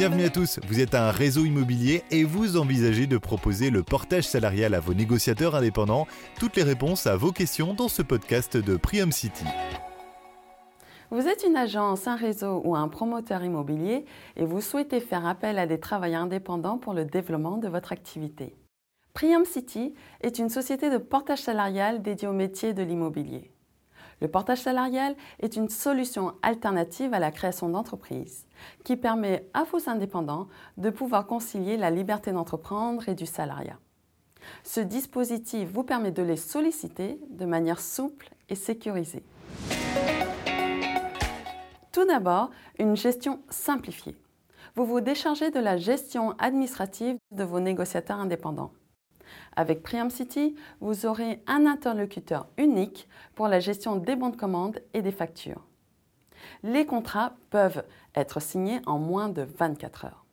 Bienvenue à tous, vous êtes un réseau immobilier et vous envisagez de proposer le portage salarial à vos négociateurs indépendants. Toutes les réponses à vos questions dans ce podcast de Prium City. Vous êtes une agence, un réseau ou un promoteur immobilier et vous souhaitez faire appel à des travailleurs indépendants pour le développement de votre activité. Prium City est une société de portage salarial dédiée au métier de l'immobilier. Le portage salarial est une solution alternative à la création d'entreprises qui permet à vos indépendants de pouvoir concilier la liberté d'entreprendre et du salariat. Ce dispositif vous permet de les solliciter de manière souple et sécurisée. Tout d'abord, une gestion simplifiée. Vous vous déchargez de la gestion administrative de vos négociateurs indépendants. Avec Priam City, vous aurez un interlocuteur unique pour la gestion des bons de commande et des factures. Les contrats peuvent être signés en moins de 24 heures.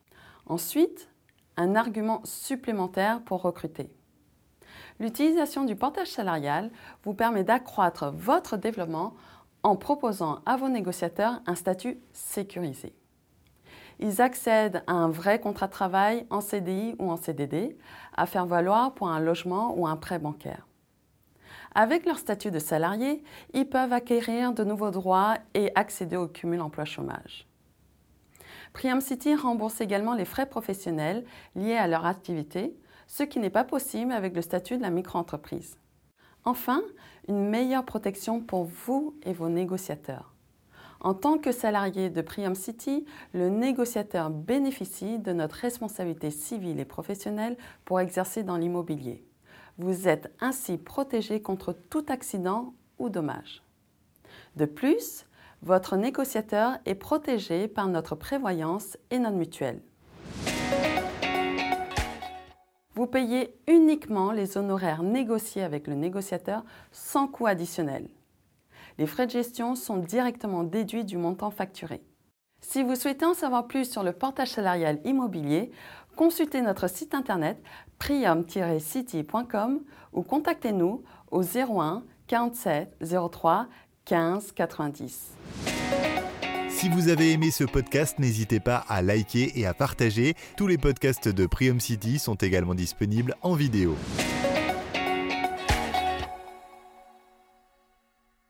Ensuite, un argument supplémentaire pour recruter. L'utilisation du portage salarial vous permet d'accroître votre développement en proposant à vos négociateurs un statut sécurisé. Ils accèdent à un vrai contrat de travail en CDI ou en CDD à faire valoir pour un logement ou un prêt bancaire. Avec leur statut de salarié, ils peuvent acquérir de nouveaux droits et accéder au cumul emploi-chômage. Priam City rembourse également les frais professionnels liés à leur activité, ce qui n'est pas possible avec le statut de la micro-entreprise. Enfin, une meilleure protection pour vous et vos négociateurs. En tant que salarié de Priam City, le négociateur bénéficie de notre responsabilité civile et professionnelle pour exercer dans l'immobilier. Vous êtes ainsi protégé contre tout accident ou dommage. De plus, votre négociateur est protégé par notre prévoyance et notre mutuelle. Vous payez uniquement les honoraires négociés avec le négociateur sans coût additionnel. Les frais de gestion sont directement déduits du montant facturé. Si vous souhaitez en savoir plus sur le portage salarial immobilier, consultez notre site internet prium-city.com ou contactez-nous au 01 47 03 15 90. Si vous avez aimé ce podcast, n'hésitez pas à liker et à partager. Tous les podcasts de Prium City sont également disponibles en vidéo.